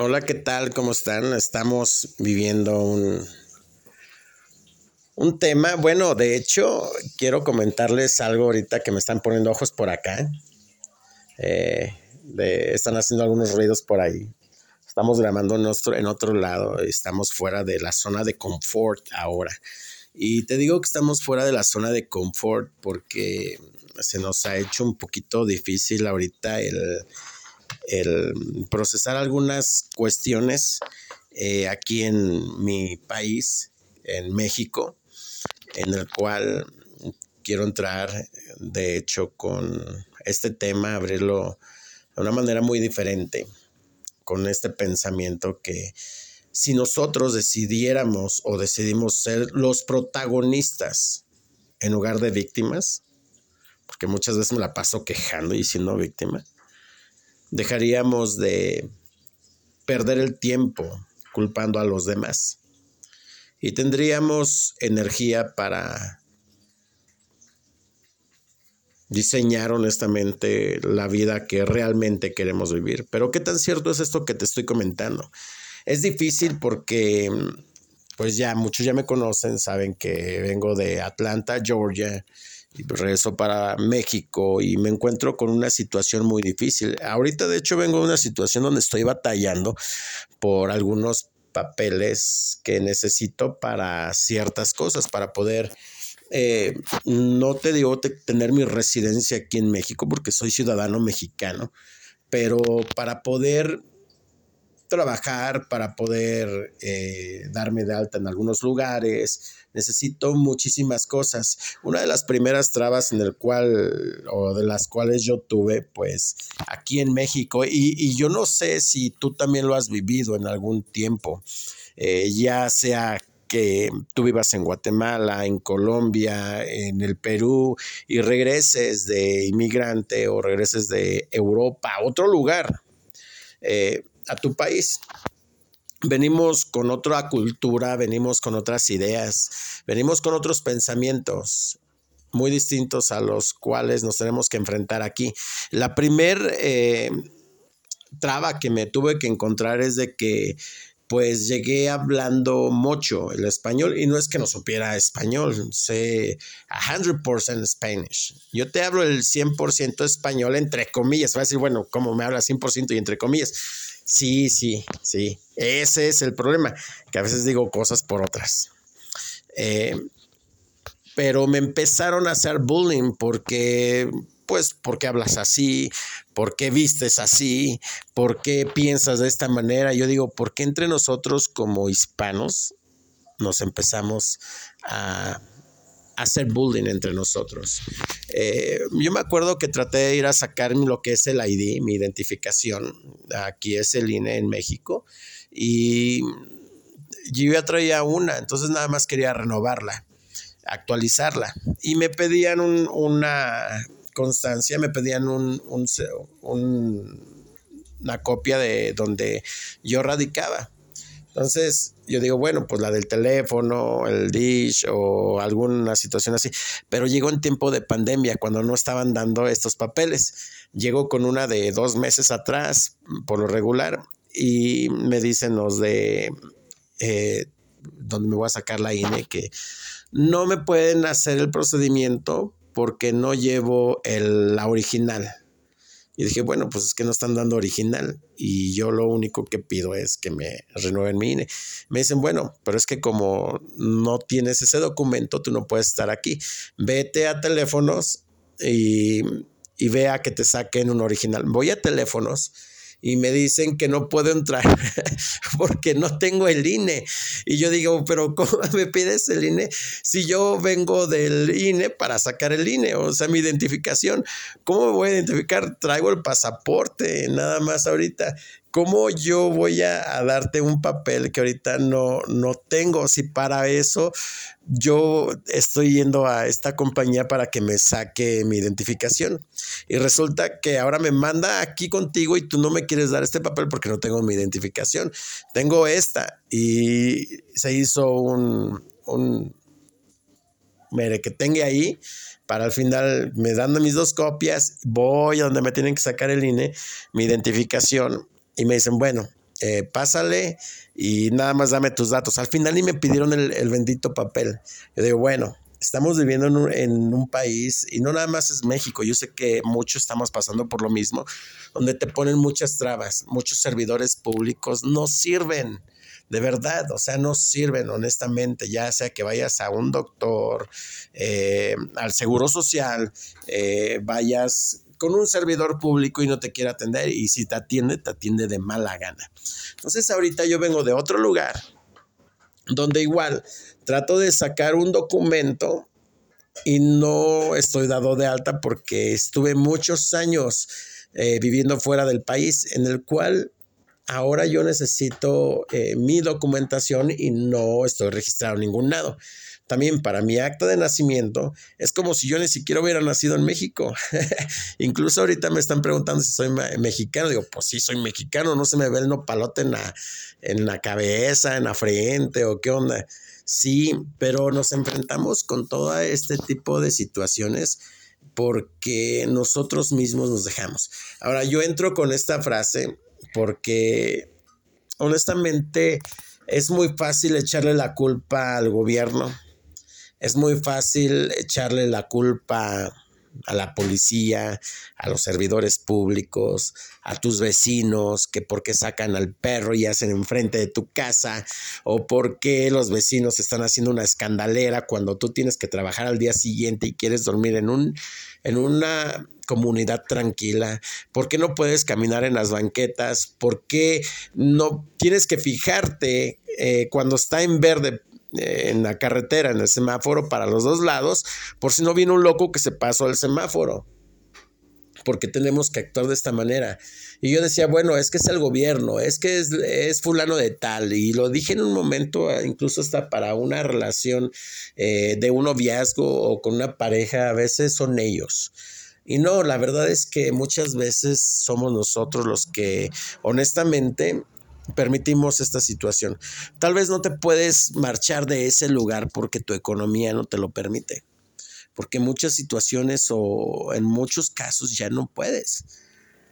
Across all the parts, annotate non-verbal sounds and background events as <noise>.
Hola, ¿qué tal? ¿Cómo están? Estamos viviendo un, un tema. Bueno, de hecho, quiero comentarles algo ahorita que me están poniendo ojos por acá. Eh, están haciendo algunos ruidos por ahí. Estamos grabando en, en otro lado. Estamos fuera de la zona de confort ahora. Y te digo que estamos fuera de la zona de confort porque se nos ha hecho un poquito difícil ahorita el el procesar algunas cuestiones eh, aquí en mi país, en México, en el cual quiero entrar, de hecho, con este tema, abrirlo de una manera muy diferente, con este pensamiento que si nosotros decidiéramos o decidimos ser los protagonistas en lugar de víctimas, porque muchas veces me la paso quejando y siendo víctima, dejaríamos de perder el tiempo culpando a los demás y tendríamos energía para diseñar honestamente la vida que realmente queremos vivir. Pero ¿qué tan cierto es esto que te estoy comentando? Es difícil porque pues ya muchos ya me conocen, saben que vengo de Atlanta, Georgia, y regreso para México y me encuentro con una situación muy difícil. Ahorita de hecho vengo de una situación donde estoy batallando por algunos papeles que necesito para ciertas cosas, para poder, eh, no te digo tener mi residencia aquí en México porque soy ciudadano mexicano, pero para poder trabajar, para poder eh, darme de alta en algunos lugares, necesito muchísimas cosas. Una de las primeras trabas en el cual, o de las cuales yo tuve, pues aquí en México, y, yo no sé si tú también lo has vivido en algún tiempo, eh, ya sea que tú vivas en Guatemala, en Colombia, en el Perú y regreses de inmigrante o regreses de Europa a otro lugar. Eh, a tu país. Venimos con otra cultura, venimos con otras ideas, venimos con otros pensamientos muy distintos a los cuales nos tenemos que enfrentar aquí. La primer eh, traba que me tuve que encontrar es de que pues llegué hablando mucho el español y no es que no supiera español, sé 100% Spanish. Yo te hablo el 100% español entre comillas, va a decir, bueno, ¿cómo me habla 100% y entre comillas? Sí, sí, sí. Ese es el problema, que a veces digo cosas por otras. Eh, pero me empezaron a hacer bullying porque, pues, ¿por qué hablas así? ¿Por qué vistes así? ¿Por qué piensas de esta manera? Yo digo, ¿por qué entre nosotros como hispanos nos empezamos a hacer bullying entre nosotros. Eh, yo me acuerdo que traté de ir a sacar lo que es el ID, mi identificación. Aquí es el INE en México. Y yo ya traía una, entonces nada más quería renovarla, actualizarla. Y me pedían una constancia, me pedían un, una copia de donde yo radicaba. Entonces, yo digo, bueno, pues la del teléfono, el dish o alguna situación así. Pero llegó en tiempo de pandemia, cuando no estaban dando estos papeles. Llegó con una de dos meses atrás, por lo regular, y me dicen los de eh, donde me voy a sacar la INE que no me pueden hacer el procedimiento porque no llevo el, la original. Y dije, bueno, pues es que no están dando original y yo lo único que pido es que me renueven mi INE. Me dicen, bueno, pero es que como no tienes ese documento, tú no puedes estar aquí. Vete a teléfonos y, y vea que te saquen un original. Voy a teléfonos y me dicen que no puedo entrar <laughs> porque no tengo el INE. Y yo digo, pero ¿cómo <laughs> me pides el INE si yo vengo del INE para sacar el INE? O sea, mi identificación, ¿cómo me voy a identificar? Traigo el pasaporte, nada más ahorita. ¿Cómo yo voy a, darte un papel que ahorita no, no tengo? Si para eso yo estoy yendo a esta compañía para que me saque mi identificación. Y resulta que ahora me manda aquí contigo y tú no me quieres dar este papel porque no tengo mi identificación. Tengo esta. Y se hizo un, un mire, que tenga ahí para al final me dando mis dos copias, voy a donde me tienen que sacar el INE, mi identificación y me dicen, bueno, eh, pásale y nada más dame tus datos. Al final ni me pidieron el, bendito papel. Yo digo, bueno, estamos viviendo en un, en un, país y no nada más es México, yo sé que muchos estamos pasando por lo mismo, donde te ponen muchas trabas, muchos servidores públicos no sirven. De verdad, o sea, no sirven honestamente, ya sea que vayas a un doctor, eh, al seguro social, eh, vayas con un servidor público y no te quiere atender y si te atiende, te atiende de mala gana. Entonces ahorita yo vengo de otro lugar donde igual trato de sacar un documento y no estoy dado de alta porque estuve muchos años eh, viviendo fuera del país en el cual ahora yo necesito eh, mi documentación y no estoy registrado en ningún lado también para mi acta de nacimiento, es como si yo ni siquiera hubiera nacido en México. <laughs> Incluso ahorita me están preguntando si soy mexicano. Digo, pues sí, soy mexicano, no se me ve el nopalote en la, en la cabeza, en la frente o qué onda. Sí, pero nos enfrentamos con todo este tipo de situaciones porque nosotros mismos nos dejamos. Ahora, yo entro con esta frase porque honestamente es muy fácil echarle la culpa al gobierno. Es muy fácil echarle la culpa a la policía, a los servidores públicos, a tus vecinos, que porque sacan al perro y hacen enfrente de tu casa, o porque los vecinos están haciendo una escandalera cuando tú tienes que trabajar al día siguiente y quieres dormir en un en una comunidad tranquila, por qué no puedes caminar en las banquetas, por qué no tienes que fijarte eh, cuando está en verde en la carretera, en el semáforo para los dos lados, por si no viene un loco que se pasó al semáforo. Porque tenemos que actuar de esta manera. Y yo decía, bueno, es que es el gobierno, es que es, fulano de tal. Y lo dije en un momento, ah, incluso hasta para una relación eh, de un noviazgo o con una pareja, a veces son ellos. Y no, la verdad es que muchas veces somos nosotros los que honestamente permitimos esta situación. Tal vez no te puedes marchar de ese lugar porque tu economía no te lo permite, porque muchas situaciones o en muchos casos ya no puedes,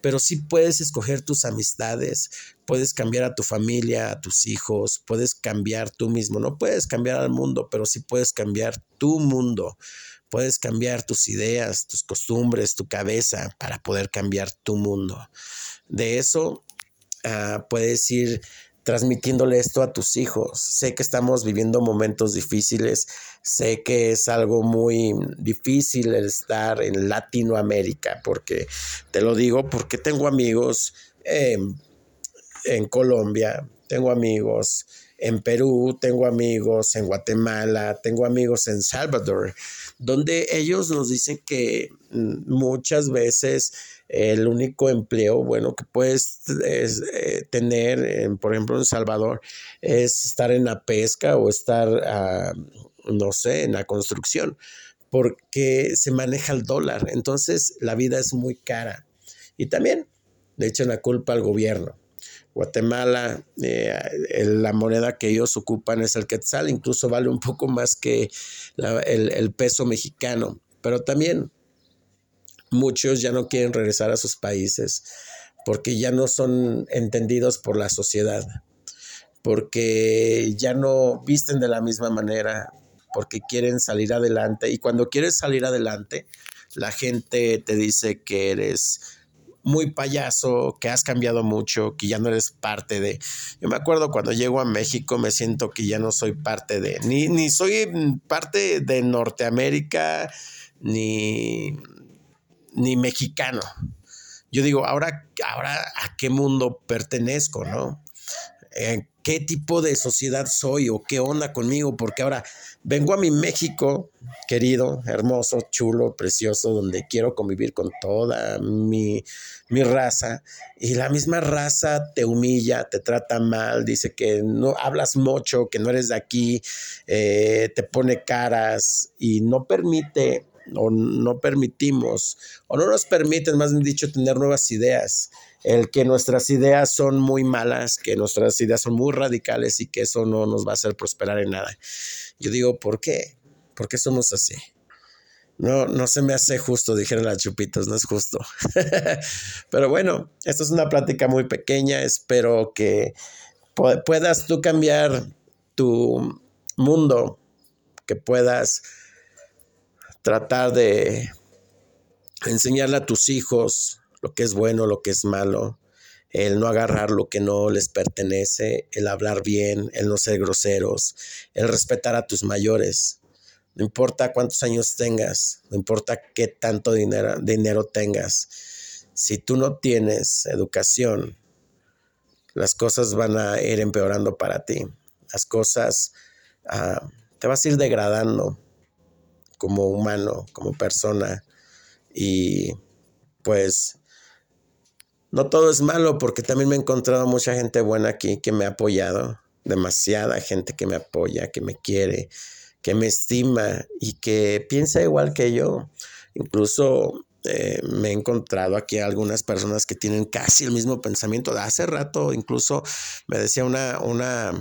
pero sí puedes escoger tus amistades, puedes cambiar a tu familia, a tus hijos, puedes cambiar tú mismo, no puedes cambiar al mundo, pero sí puedes cambiar tu mundo. Puedes cambiar tus ideas, tus costumbres, tu cabeza para poder cambiar tu mundo. De eso Ah, puedes ir transmitiéndole esto a tus hijos. Sé que estamos viviendo momentos difíciles, sé que es algo muy difícil el estar en Latinoamérica, porque te lo digo porque tengo amigos en Colombia, tengo amigos en Perú, tengo amigos en Guatemala, tengo amigos en Salvador, donde ellos nos dicen que mm, muchas veces el único empleo bueno que puedes eh, tener, por ejemplo, en Salvador, es estar en la pesca o estar, ah, no sé, en la construcción, porque se maneja el dólar. Entonces, la vida es muy cara. Y también le echan la culpa al gobierno. Guatemala, eh, la moneda que ellos ocupan es el quetzal, incluso vale un poco más que el peso mexicano, pero también muchos ya no quieren regresar a sus países porque ya no son entendidos por la sociedad, porque ya no visten de la misma manera, porque quieren salir adelante. Y cuando quieres salir adelante, la gente te dice que eres muy payaso, que has cambiado mucho, que ya no eres parte de... Yo me acuerdo cuando llego a México me siento que ya no soy parte de... Ni, ni soy parte de Norteamérica, ni ni mexicano. Yo digo, ahora, ahora a qué mundo pertenezco, ¿no? ¿En ¿Qué tipo de sociedad soy o qué onda conmigo? Porque ahora vengo a mi México, querido, hermoso, chulo, precioso, donde quiero convivir con toda mi, mi raza. Y la misma raza te humilla, te trata mal, dice que no hablas mucho, que no eres de aquí, eh, te pone caras y no permite o no permitimos, o no nos permiten, más bien dicho, tener nuevas ideas. El que nuestras ideas son muy malas, que nuestras ideas son muy radicales y que eso no nos va a hacer prosperar en nada. Yo digo, ¿por qué? ¿Por qué somos así? no, no se me hace justo, dijeron las chupitos, no es justo. <laughs> Pero bueno, esto es una plática muy pequeña, espero que puedas tú cambiar tu mundo, que puedas tratar de enseñarle a tus hijos lo que es bueno, lo que es malo, el no agarrar lo que no les pertenece, el hablar bien, el no ser groseros, el respetar a tus mayores. No importa cuántos años tengas, no importa qué tanto dinero, dinero tengas, si tú no tienes educación, las cosas van a ir empeorando para ti. Las cosas ah, te vas a ir degradando como humano, como persona. Y pues no todo es malo porque también me he encontrado mucha gente buena aquí que me ha apoyado, demasiada gente que me apoya, que me quiere, que me estima y que piensa igual que yo. Incluso eh, me he encontrado aquí algunas personas que tienen casi el mismo pensamiento. Hace rato incluso me decía una, una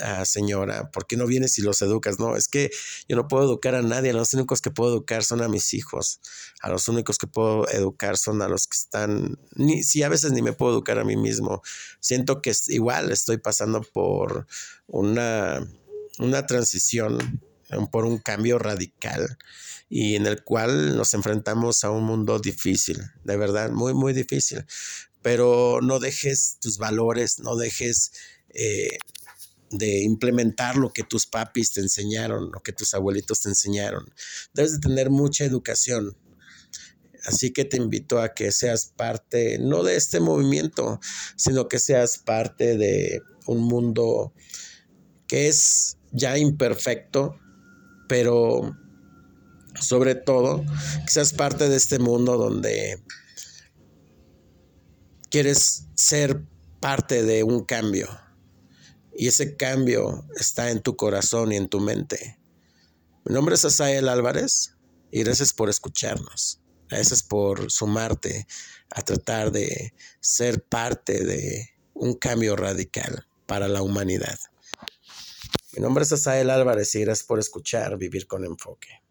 ah, señora, ¿por qué no vienes y los educas? No, es que yo no puedo educar a nadie, los únicos que puedo educar son a mis hijos, a los únicos que puedo educar son a los que están, ni si a veces ni me puedo educar a mí mismo. Siento que igual estoy pasando por una, una transición por un cambio radical y en el cual nos enfrentamos a un mundo difícil, de verdad, muy, muy difícil. Pero no dejes tus valores, no dejes eh, de implementar lo que tus papis te enseñaron, lo que tus abuelitos te enseñaron. Debes de tener mucha educación. Así que te invito a que seas parte, no de este movimiento, sino que seas parte de un mundo que es ya imperfecto, pero sobre todo que seas parte de este mundo donde quieres ser parte de un cambio y ese cambio está en tu corazón y en tu mente. Mi nombre es Asael Álvarez y gracias por escucharnos. Gracias por sumarte a tratar de ser parte de un cambio radical para la humanidad. Mi nombre es Asael Álvarez y gracias por escuchar Vivir con Enfoque.